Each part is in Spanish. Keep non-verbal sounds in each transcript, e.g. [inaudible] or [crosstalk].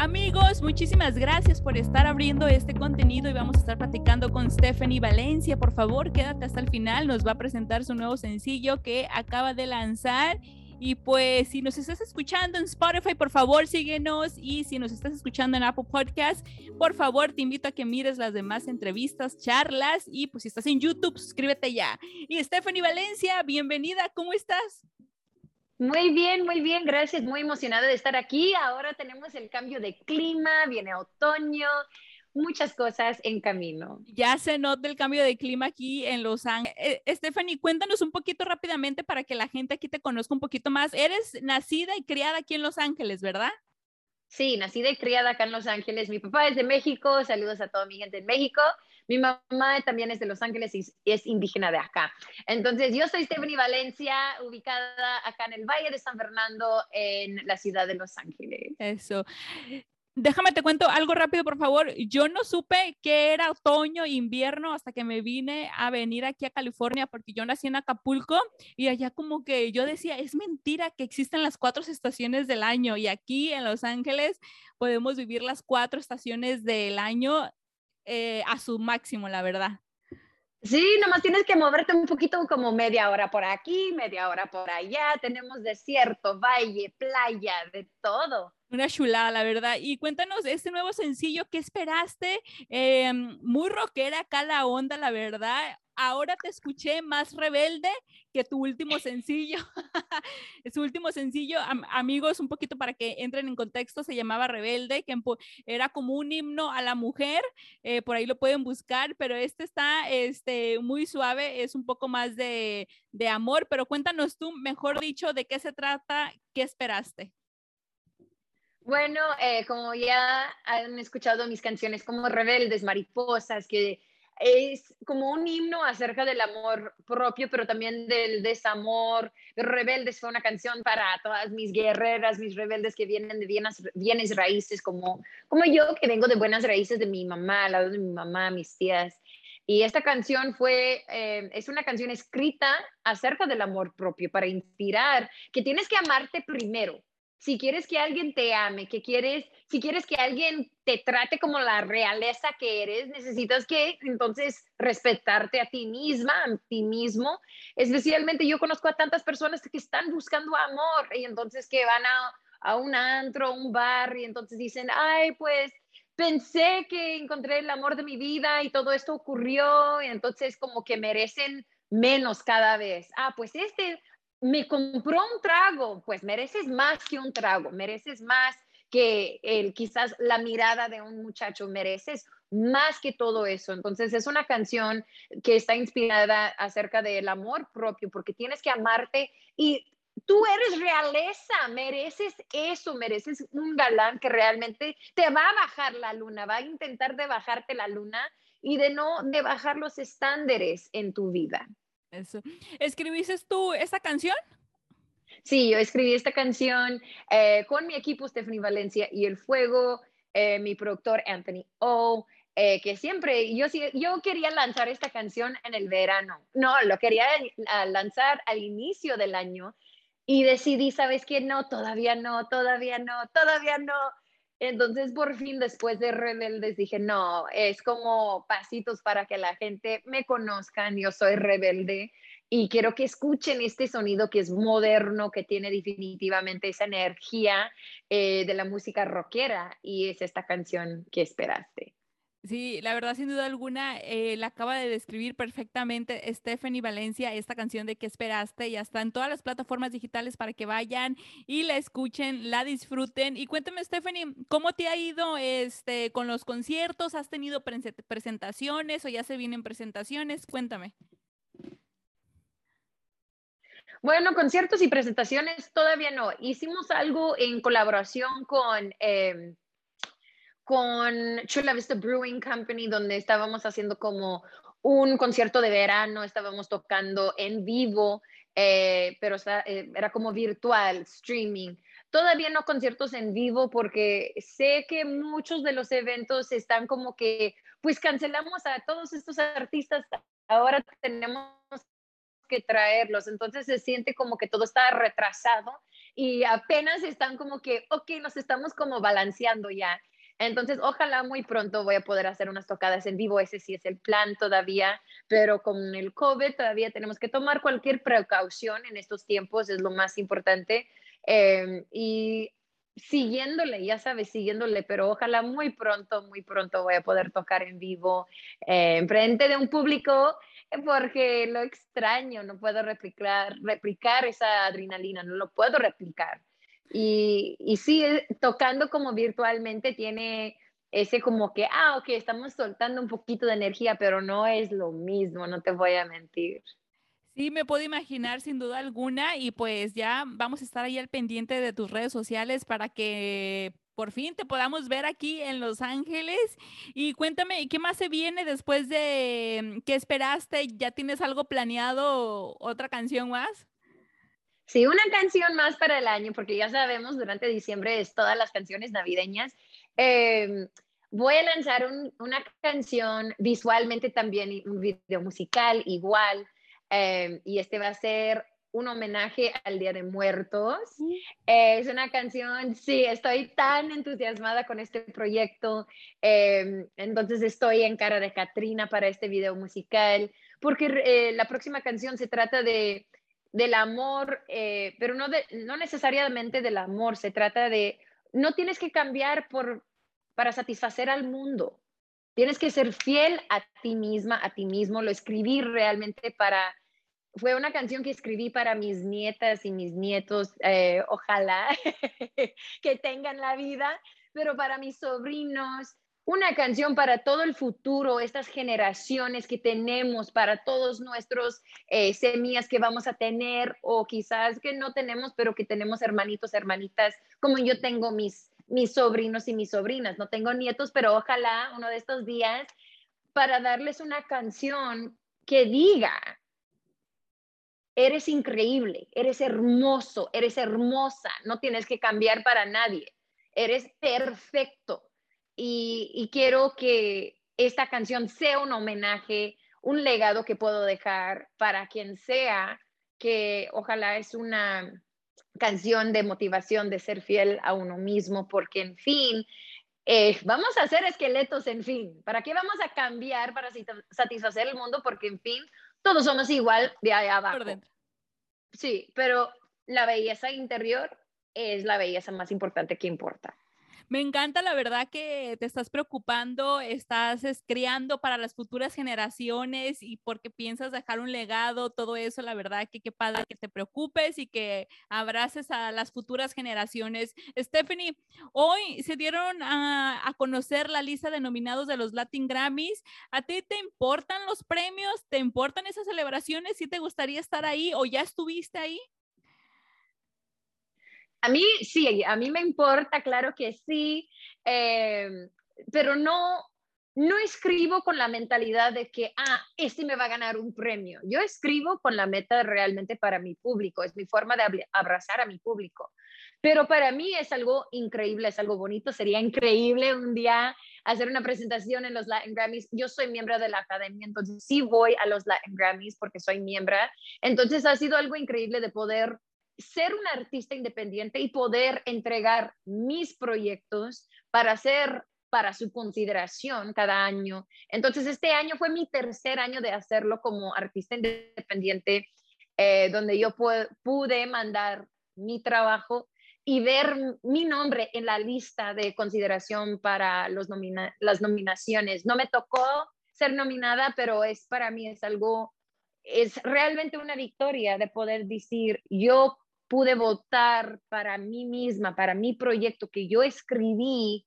Amigos, muchísimas gracias por estar abriendo este contenido y vamos a estar platicando con Stephanie Valencia. Por favor, quédate hasta el final, nos va a presentar su nuevo sencillo que acaba de lanzar. Y pues si nos estás escuchando en Spotify, por favor síguenos. Y si nos estás escuchando en Apple Podcast, por favor te invito a que mires las demás entrevistas, charlas. Y pues si estás en YouTube, suscríbete ya. Y Stephanie Valencia, bienvenida, ¿cómo estás? Muy bien, muy bien, gracias. Muy emocionada de estar aquí. Ahora tenemos el cambio de clima, viene otoño, muchas cosas en camino. Ya se nota el cambio de clima aquí en Los Ángeles. Eh, Stephanie, cuéntanos un poquito rápidamente para que la gente aquí te conozca un poquito más. Eres nacida y criada aquí en Los Ángeles, ¿verdad? Sí, nacida y criada acá en Los Ángeles. Mi papá es de México, saludos a toda mi gente en México. Mi mamá también es de Los Ángeles y es indígena de acá. Entonces, yo soy Stephanie Valencia, ubicada acá en el Valle de San Fernando, en la ciudad de Los Ángeles. Eso. Déjame te cuento algo rápido, por favor. Yo no supe que era otoño, invierno, hasta que me vine a venir aquí a California, porque yo nací en Acapulco y allá como que yo decía, es mentira que existen las cuatro estaciones del año y aquí en Los Ángeles podemos vivir las cuatro estaciones del año eh, a su máximo, la verdad. Sí, nomás tienes que moverte un poquito como media hora por aquí, media hora por allá. Tenemos desierto, valle, playa, de todo. Una chulada, la verdad. Y cuéntanos este nuevo sencillo, ¿qué esperaste? Em, muy rockera acá la onda, la verdad ahora te escuché más rebelde que tu último sencillo. [laughs] Su último sencillo, amigos, un poquito para que entren en contexto, se llamaba Rebelde, que era como un himno a la mujer, eh, por ahí lo pueden buscar, pero este está este, muy suave, es un poco más de, de amor, pero cuéntanos tú, mejor dicho, de qué se trata, qué esperaste. Bueno, eh, como ya han escuchado mis canciones como Rebeldes, Mariposas, que es como un himno acerca del amor propio, pero también del desamor. Rebeldes fue una canción para todas mis guerreras, mis rebeldes que vienen de bienes, bienes raíces, como, como yo, que vengo de buenas raíces de mi mamá, al lado de mi mamá, mis tías. Y esta canción fue, eh, es una canción escrita acerca del amor propio, para inspirar que tienes que amarte primero si quieres que alguien te ame, que quieres, si quieres que alguien te trate como la realeza que eres, necesitas que entonces respetarte a ti misma, a ti mismo. Especialmente yo conozco a tantas personas que están buscando amor y entonces que van a, a un antro, un bar y entonces dicen, ay, pues pensé que encontré el amor de mi vida y todo esto ocurrió y entonces como que merecen menos cada vez. Ah, pues este me compró un trago, pues mereces más que un trago, mereces más que el, quizás la mirada de un muchacho, mereces más que todo eso. Entonces es una canción que está inspirada acerca del amor propio, porque tienes que amarte y tú eres realeza, mereces eso, mereces un galán que realmente te va a bajar la luna, va a intentar de bajarte la luna y de no de bajar los estándares en tu vida. Eso. ¿Escribiste tú esta canción? Sí, yo escribí esta canción eh, con mi equipo Stephanie Valencia y El Fuego, eh, mi productor Anthony O, eh, que siempre, yo, yo quería lanzar esta canción en el verano. No, lo quería lanzar al inicio del año y decidí, ¿sabes qué? No, todavía no, todavía no, todavía no. Entonces, por fin, después de Rebeldes, dije, no, es como pasitos para que la gente me conozcan, yo soy rebelde y quiero que escuchen este sonido que es moderno, que tiene definitivamente esa energía eh, de la música rockera y es esta canción que esperaste. Sí, la verdad, sin duda alguna, eh, la acaba de describir perfectamente Stephanie Valencia, esta canción de que esperaste? Ya está en todas las plataformas digitales para que vayan y la escuchen, la disfruten. Y cuéntame, Stephanie, ¿cómo te ha ido este, con los conciertos? ¿Has tenido presentaciones o ya se vienen presentaciones? Cuéntame. Bueno, conciertos y presentaciones todavía no. Hicimos algo en colaboración con... Em, con Chula Vista Brewing Company, donde estábamos haciendo como un concierto de verano, estábamos tocando en vivo, eh, pero eh, era como virtual, streaming. Todavía no conciertos en vivo porque sé que muchos de los eventos están como que, pues cancelamos a todos estos artistas, ahora tenemos que traerlos, entonces se siente como que todo está retrasado y apenas están como que, ok, nos estamos como balanceando ya. Entonces, ojalá muy pronto voy a poder hacer unas tocadas en vivo, ese sí es el plan todavía, pero con el COVID todavía tenemos que tomar cualquier precaución en estos tiempos, es lo más importante. Em, y siguiéndole, ya sabes, siguiéndole, pero ojalá muy pronto, muy pronto voy a poder tocar en vivo eh, en frente de un público porque lo extraño, no puedo replicar, replicar esa adrenalina, no lo puedo replicar. Y, y sí, eh, tocando como virtualmente tiene ese como que, ah, ok, estamos soltando un poquito de energía, pero no es lo mismo, no te voy a mentir. Sí, me puedo imaginar sin duda alguna y pues ya vamos a estar ahí al pendiente de tus redes sociales para que por fin te podamos ver aquí en Los Ángeles. Y cuéntame, ¿qué más se viene después de mm, qué esperaste? ¿Ya tienes algo planeado, otra canción más? Sí, una canción más para el año, porque ya sabemos, durante diciembre es todas las canciones navideñas. Em, voy a lanzar una canción visualmente también, un video musical igual, em, y este va a ser un homenaje al Día de Muertos. Mm. es una canción, sí, estoy tan entusiasmada con este proyecto. Em, entonces estoy en cara de Katrina para este video musical, porque eh, la próxima canción se trata de, del amor, eh, pero no, de, no necesariamente del amor, se trata de, no tienes que cambiar por, para satisfacer al mundo. Tienes que ser fiel a ti misma, a ti mismo. Lo escribí realmente para fue una canción que escribí para mis nietas y mis nietos, eh, ojalá [laughs] que tengan la vida, pero para mis sobrinos, una canción para todo el futuro, estas generaciones que tenemos, para todos nuestros eh, semillas que vamos a tener o quizás que no tenemos, pero que tenemos hermanitos, hermanitas, como yo tengo mis, mis sobrinos y mis sobrinas. No tengo nietos, pero ojalá uno de estos días para darles una canción que diga, eres increíble, eres hermoso, eres hermosa, no tienes que cambiar para nadie, eres perfecto. Y, quiero que esta canción sea un homenaje, un legado que puedo dejar para quien sea, que ojalá es una canción de motivación de ser fiel a uno mismo, porque en fin, eh, vamos a hacer esqueletos, en fin. ¿Para qué vamos a cambiar para satisfacer el mundo? Porque en fin, todos somos igual de allá abajo. Sí, pero la belleza interior es la belleza más importante que importa. Me encanta la verdad que te estás preocupando, estás creando para las futuras generaciones y porque piensas dejar un legado, todo eso, la verdad que qué padre que te preocupes y que abraces a las futuras generaciones. Stephanie, hoy se dieron a, conocer la lista de nominados de los Latin Grammys. ¿A ti te importan los premios? ¿Te importan esas celebraciones? ¿Sí te gustaría estar ahí o ya estuviste ahí? A mí sí, a mí me importa, claro que sí, em, pero no, no escribo con la mentalidad de que, ah, este me va a ganar un premio. Yo escribo con la meta realmente para mi público, es mi forma de abrazar a mi público. Pero para mí es algo increíble, es algo bonito. Sería increíble un día hacer una presentación en los Latin Grammys. Yo soy miembro de la academia, entonces sí voy a los Latin Grammys porque soy miembro. Entonces ha sido algo increíble de poder ser un artista independiente y poder entregar mis proyectos para hacer para su consideración cada año. Entonces, este año fue mi tercer año de hacerlo como artista independiente, eh, donde yo pude mandar mi trabajo y ver mi nombre en la lista de consideración para los las nominaciones. No me tocó ser nominada, pero es para mí es algo, es realmente una victoria de poder decir, yo pude votar para mí misma, para mi proyecto que yo escribí,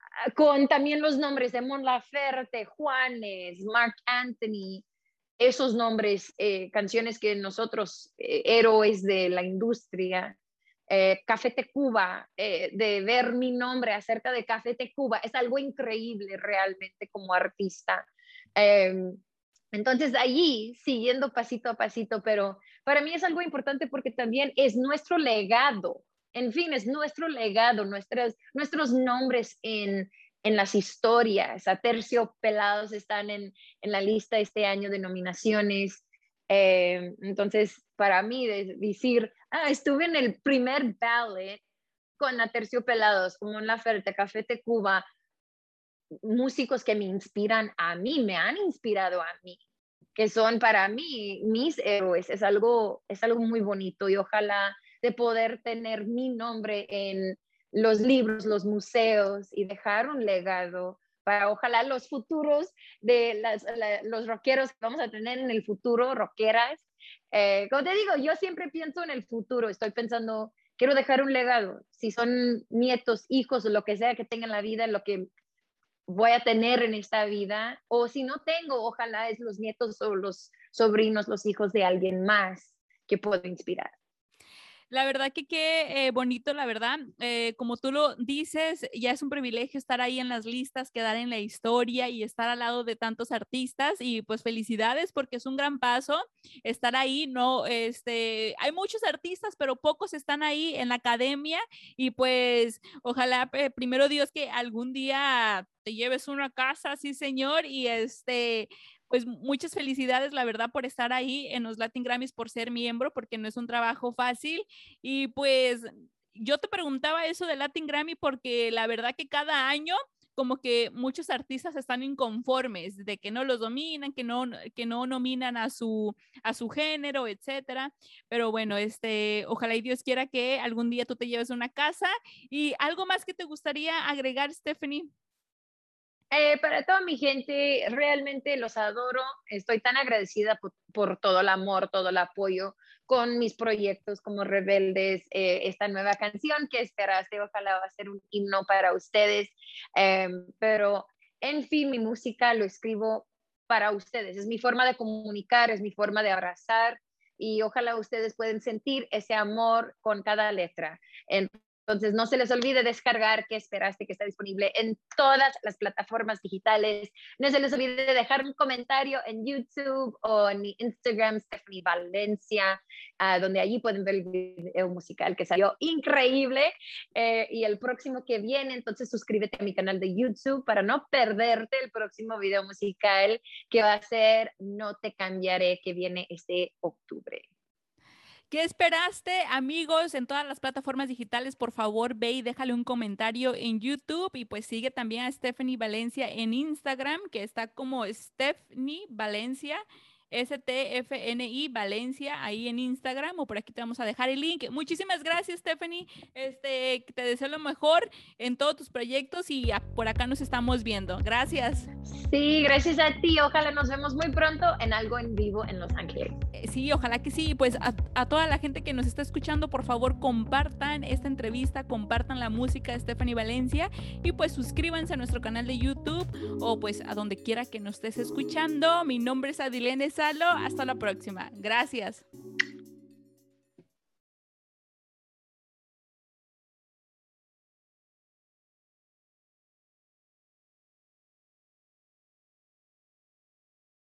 ah, con también los nombres de Mon Laferte, Juanes, Mark Anthony, esos nombres, eh, canciones que nosotros, eh, héroes de la industria, eh, Café Cuba, de ver mi nombre acerca de Café Cuba, es algo increíble realmente como artista. Em, entonces, allí, siguiendo pasito a pasito, pero para mí es algo importante porque también es nuestro legado, en fin, es nuestro legado, nuestros, nuestros nombres en, en las historias. A Tercio Pelados están en, en, la lista este año de nominaciones. Eh, entonces, para mí, decir, ah, estuve en el primer ballet con Aterciopelados, como en la Ferte, Café de Cuba, músicos que me inspiran a mí, me han inspirado a mí, que son para mí mis héroes. Es algo, es algo muy bonito y ojalá de poder tener mi nombre en los libros, los museos y dejar un legado para ojalá los futuros de las, los rockeros que vamos a tener en el futuro, rockeras. Eh, como te digo, yo siempre pienso en el futuro, estoy pensando, quiero dejar un legado, si son nietos, hijos lo que sea que tengan la vida, lo que voy a tener en esta vida, o si no tengo, ojalá es los nietos o los sobrinos, los hijos de alguien más que puedo inspirar. La verdad que qué eh, bonito, la verdad. Eh, como tú lo dices, ya es un privilegio estar ahí en las listas, quedar en la historia y estar al lado de tantos artistas y pues felicidades porque es un gran paso estar ahí. No, este, hay muchos artistas, pero pocos están ahí en la academia y pues ojalá eh, primero Dios que algún día te lleves una casa, sí señor, y este, pues muchas felicidades, la verdad, por estar ahí en los Latin Grammys, por ser miembro, porque no es un trabajo fácil. Y pues yo te preguntaba eso de Latin Grammy porque la verdad que cada año como que muchos artistas están inconformes de que no los dominan, que no, que no nominan a su, a su género, etcétera. Pero bueno, este, ojalá y Dios quiera que algún día tú te lleves una casa. ¿Y algo más que te gustaría agregar, Stephanie? Eh, para toda mi gente, realmente los adoro. Estoy tan agradecida por, todo el amor, todo el apoyo con mis proyectos como Rebeldes, eh, esta nueva canción que esperaste, ojalá va a ser un himno para ustedes. Em, pero, en fin, mi música lo escribo para ustedes. Es mi forma de comunicar, es mi forma de abrazar y ojalá ustedes pueden sentir ese amor con cada letra. Entonces, no se les olvide descargar que esperaste que está disponible en todas las plataformas digitales. No se les olvide dejar un comentario en YouTube o en mi Instagram, Stephanie Valencia, ah, donde allí pueden ver el video musical que salió increíble. Eh, y el próximo que viene, entonces suscríbete a mi canal de YouTube para no perderte el próximo video musical que va a ser No te cambiaré, que viene este octubre. ¿Qué esperaste, amigos? En todas las plataformas digitales, por favor, ve y déjale un comentario en YouTube y pues sigue también a Stephanie Valencia en Instagram, que está como Stephanie Valencia. STFNI Valencia ahí en Instagram o por aquí te vamos a dejar el link. Muchísimas gracias, Stephanie. Este, te deseo lo mejor en todos tus proyectos y por acá nos estamos viendo. Gracias. Sí, gracias a ti. Ojalá nos vemos muy pronto en algo en vivo en Los Ángeles. Eh, sí, ojalá que sí. Pues a, a toda la gente que nos está escuchando, por favor, compartan esta entrevista, compartan la música de Stephanie Valencia y pues suscríbanse a nuestro canal de YouTube o pues a donde quiera que nos estés escuchando. Mi nombre es Adilene hasta la próxima. Gracias.